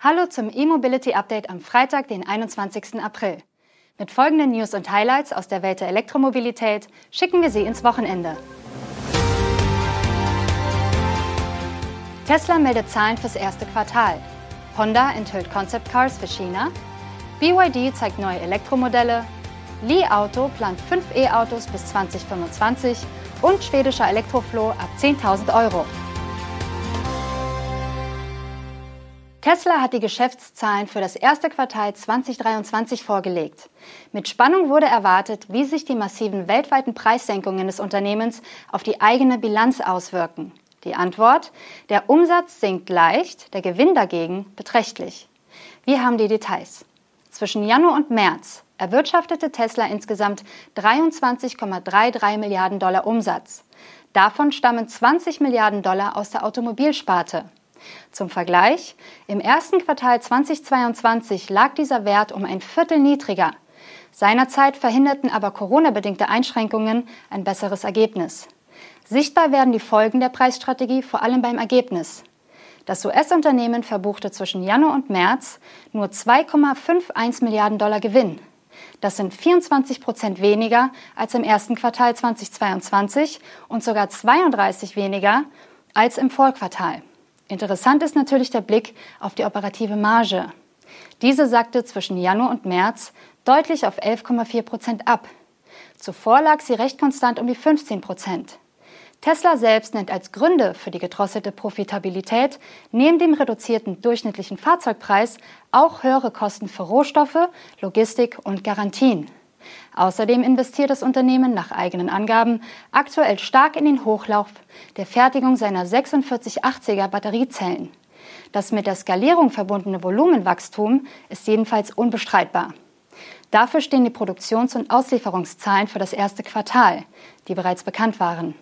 Hallo zum E-Mobility Update am Freitag, den 21. April. Mit folgenden News und Highlights aus der Welt der Elektromobilität schicken wir Sie ins Wochenende. Tesla meldet Zahlen fürs erste Quartal. Honda enthüllt Concept Cars für China. BYD zeigt neue Elektromodelle. Li Auto plant fünf E-Autos bis 2025 und schwedischer Elektrofloh ab 10.000 Euro. Tesla hat die Geschäftszahlen für das erste Quartal 2023 vorgelegt. Mit Spannung wurde erwartet, wie sich die massiven weltweiten Preissenkungen des Unternehmens auf die eigene Bilanz auswirken. Die Antwort? Der Umsatz sinkt leicht, der Gewinn dagegen beträchtlich. Wir haben die Details. Zwischen Januar und März erwirtschaftete Tesla insgesamt 23,33 Milliarden Dollar Umsatz. Davon stammen 20 Milliarden Dollar aus der Automobilsparte. Zum Vergleich, im ersten Quartal 2022 lag dieser Wert um ein Viertel niedriger. Seinerzeit verhinderten aber Corona-bedingte Einschränkungen ein besseres Ergebnis. Sichtbar werden die Folgen der Preisstrategie vor allem beim Ergebnis. Das US-Unternehmen verbuchte zwischen Januar und März nur 2,51 Milliarden Dollar Gewinn. Das sind 24 Prozent weniger als im ersten Quartal 2022 und sogar 32 weniger als im Vorquartal. Interessant ist natürlich der Blick auf die operative Marge. Diese sackte zwischen Januar und März deutlich auf 11,4 Prozent ab. Zuvor lag sie recht konstant um die 15 Prozent. Tesla selbst nennt als Gründe für die gedrosselte Profitabilität neben dem reduzierten durchschnittlichen Fahrzeugpreis auch höhere Kosten für Rohstoffe, Logistik und Garantien. Außerdem investiert das Unternehmen nach eigenen Angaben aktuell stark in den Hochlauf der Fertigung seiner 4680er Batteriezellen. Das mit der Skalierung verbundene Volumenwachstum ist jedenfalls unbestreitbar. Dafür stehen die Produktions- und Auslieferungszahlen für das erste Quartal, die bereits bekannt waren.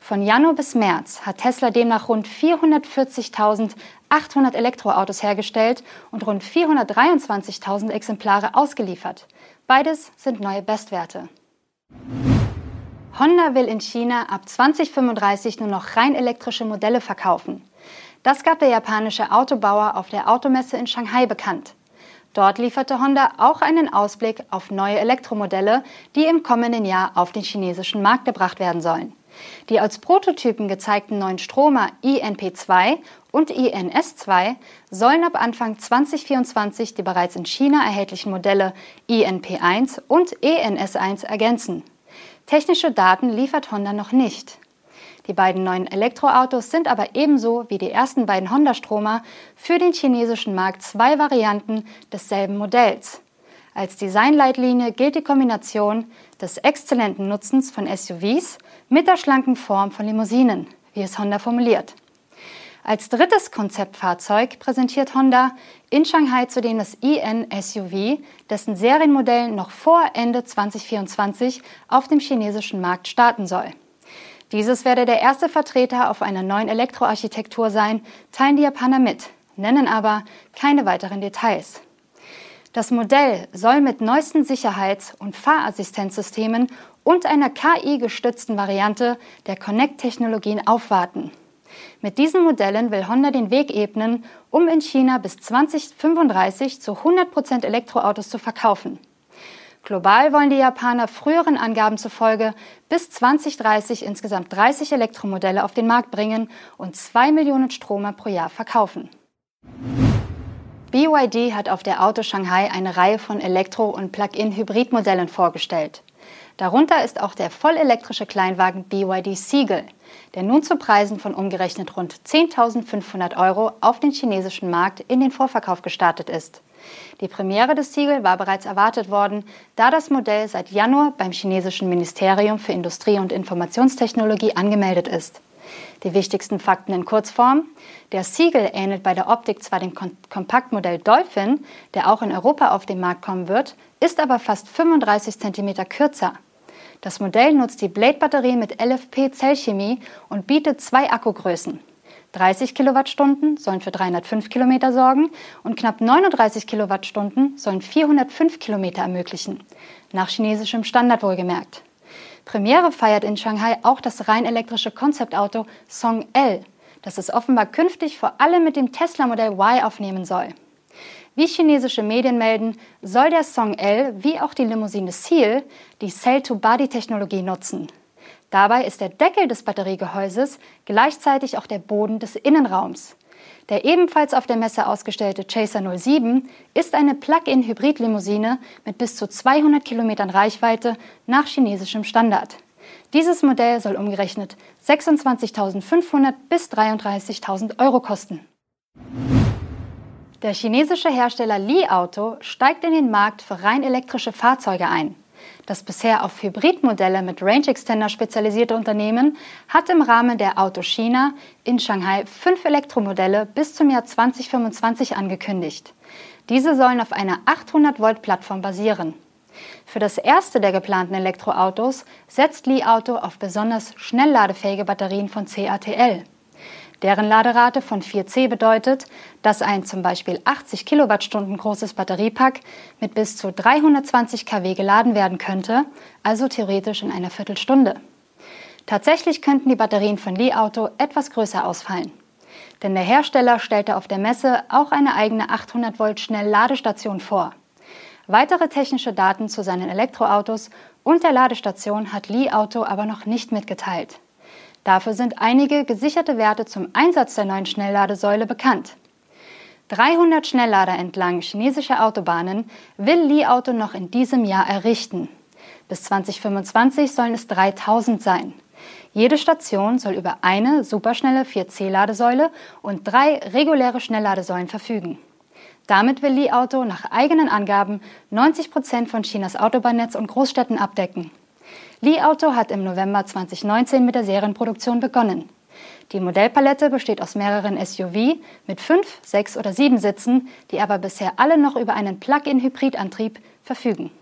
Von Januar bis März hat Tesla demnach rund 440.800 Elektroautos hergestellt und rund 423.000 Exemplare ausgeliefert. Beides sind neue Bestwerte. Honda will in China ab 2035 nur noch rein elektrische Modelle verkaufen. Das gab der japanische Autobauer auf der Automesse in Shanghai bekannt. Dort lieferte Honda auch einen Ausblick auf neue Elektromodelle, die im kommenden Jahr auf den chinesischen Markt gebracht werden sollen. Die als Prototypen gezeigten neuen Stromer INP2 und INS2 sollen ab Anfang 2024 die bereits in China erhältlichen Modelle INP1 und ENS1 ergänzen. Technische Daten liefert Honda noch nicht. Die beiden neuen Elektroautos sind aber ebenso wie die ersten beiden Honda-Stromer für den chinesischen Markt zwei Varianten desselben Modells. Als Designleitlinie gilt die Kombination des exzellenten Nutzens von SUVs mit der schlanken Form von Limousinen, wie es Honda formuliert. Als drittes Konzeptfahrzeug präsentiert Honda in Shanghai zudem das IN-SUV, dessen Serienmodell noch vor Ende 2024 auf dem chinesischen Markt starten soll. Dieses werde der erste Vertreter auf einer neuen Elektroarchitektur sein, teilen die Japaner mit, nennen aber keine weiteren Details. Das Modell soll mit neuesten Sicherheits- und Fahrassistenzsystemen und einer KI-gestützten Variante der Connect-Technologien aufwarten. Mit diesen Modellen will Honda den Weg ebnen, um in China bis 2035 zu 100% Elektroautos zu verkaufen. Global wollen die Japaner früheren Angaben zufolge bis 2030 insgesamt 30 Elektromodelle auf den Markt bringen und 2 Millionen Stromer pro Jahr verkaufen. BYD hat auf der Auto Shanghai eine Reihe von Elektro- und Plug-in-Hybridmodellen vorgestellt. Darunter ist auch der vollelektrische Kleinwagen BYD Siegel, der nun zu Preisen von umgerechnet rund 10.500 Euro auf den chinesischen Markt in den Vorverkauf gestartet ist. Die Premiere des Siegel war bereits erwartet worden, da das Modell seit Januar beim chinesischen Ministerium für Industrie und Informationstechnologie angemeldet ist. Die wichtigsten Fakten in Kurzform. Der Siegel ähnelt bei der Optik zwar dem Kompaktmodell Dolphin, der auch in Europa auf den Markt kommen wird, ist aber fast 35 cm kürzer. Das Modell nutzt die Blade-Batterie mit LFP-Zellchemie und bietet zwei Akkugrößen. 30 Kilowattstunden sollen für 305 Kilometer sorgen und knapp 39 Kilowattstunden sollen 405 Kilometer ermöglichen. Nach chinesischem Standard wohlgemerkt. Premiere feiert in Shanghai auch das rein elektrische Konzeptauto Song L, das es offenbar künftig vor allem mit dem Tesla Modell Y aufnehmen soll. Wie chinesische Medien melden, soll der Song L wie auch die Limousine Seal die Cell-to-Body-Technologie nutzen. Dabei ist der Deckel des Batteriegehäuses gleichzeitig auch der Boden des Innenraums. Der ebenfalls auf der Messe ausgestellte Chaser 07 ist eine Plug-in-Hybrid-Limousine mit bis zu 200 Kilometern Reichweite nach chinesischem Standard. Dieses Modell soll umgerechnet 26.500 bis 33.000 Euro kosten. Der chinesische Hersteller Li Auto steigt in den Markt für rein elektrische Fahrzeuge ein. Das bisher auf Hybridmodelle mit Range Extender spezialisierte Unternehmen hat im Rahmen der Auto China in Shanghai fünf Elektromodelle bis zum Jahr 2025 angekündigt. Diese sollen auf einer 800-Volt-Plattform basieren. Für das erste der geplanten Elektroautos setzt Li Auto auf besonders schnellladefähige Batterien von CATL. Deren Laderate von 4C bedeutet, dass ein zum Beispiel 80 Kilowattstunden großes Batteriepack mit bis zu 320 kW geladen werden könnte, also theoretisch in einer Viertelstunde. Tatsächlich könnten die Batterien von Li Auto etwas größer ausfallen. Denn der Hersteller stellte auf der Messe auch eine eigene 800 Volt Schnellladestation vor. Weitere technische Daten zu seinen Elektroautos und der Ladestation hat Li Auto aber noch nicht mitgeteilt. Dafür sind einige gesicherte Werte zum Einsatz der neuen Schnellladesäule bekannt. 300 Schnelllader entlang chinesischer Autobahnen will Li Auto noch in diesem Jahr errichten. Bis 2025 sollen es 3000 sein. Jede Station soll über eine superschnelle 4C-Ladesäule und drei reguläre Schnellladesäulen verfügen. Damit will Li Auto nach eigenen Angaben 90 Prozent von Chinas Autobahnnetz und Großstädten abdecken. Li Auto hat im November 2019 mit der Serienproduktion begonnen. Die Modellpalette besteht aus mehreren SUV mit fünf, sechs oder sieben Sitzen, die aber bisher alle noch über einen Plug-in-Hybridantrieb verfügen.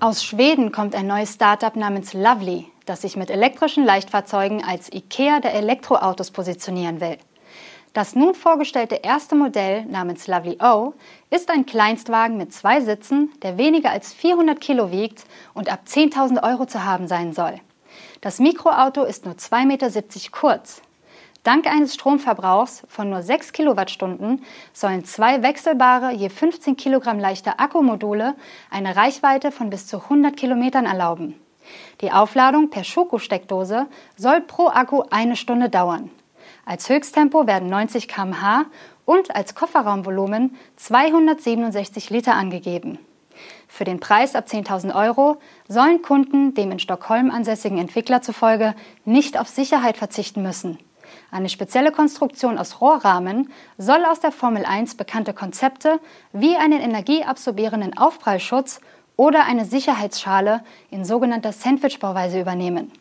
Aus Schweden kommt ein neues Startup namens Lovely, das sich mit elektrischen Leichtfahrzeugen als IKEA der Elektroautos positionieren will. Das nun vorgestellte erste Modell namens Lovely O ist ein Kleinstwagen mit zwei Sitzen, der weniger als 400 Kilo wiegt und ab 10.000 Euro zu haben sein soll. Das Mikroauto ist nur 2,70 Meter kurz. Dank eines Stromverbrauchs von nur 6 Kilowattstunden sollen zwei wechselbare, je 15 Kilogramm leichte Akkumodule eine Reichweite von bis zu 100 Kilometern erlauben. Die Aufladung per Schokosteckdose soll pro Akku eine Stunde dauern. Als Höchsttempo werden 90 km/h und als Kofferraumvolumen 267 Liter angegeben. Für den Preis ab 10.000 Euro sollen Kunden dem in Stockholm ansässigen Entwickler zufolge nicht auf Sicherheit verzichten müssen. Eine spezielle Konstruktion aus Rohrrahmen soll aus der Formel 1 bekannte Konzepte wie einen energieabsorbierenden Aufprallschutz oder eine Sicherheitsschale in sogenannter Sandwich-Bauweise übernehmen.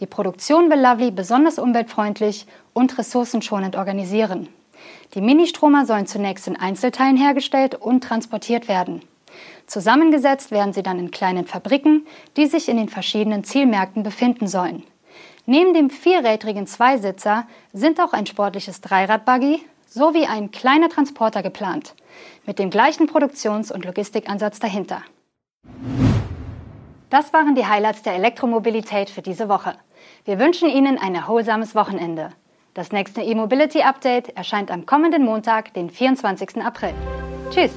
Die Produktion will Lovely besonders umweltfreundlich und ressourcenschonend organisieren. Die Ministromer sollen zunächst in Einzelteilen hergestellt und transportiert werden. Zusammengesetzt werden sie dann in kleinen Fabriken, die sich in den verschiedenen Zielmärkten befinden sollen. Neben dem vierrädrigen Zweisitzer sind auch ein sportliches Dreiradbuggy sowie ein kleiner Transporter geplant, mit dem gleichen Produktions- und Logistikansatz dahinter. Das waren die Highlights der Elektromobilität für diese Woche. Wir wünschen Ihnen ein erholsames Wochenende. Das nächste E-Mobility Update erscheint am kommenden Montag, den 24. April. Tschüss!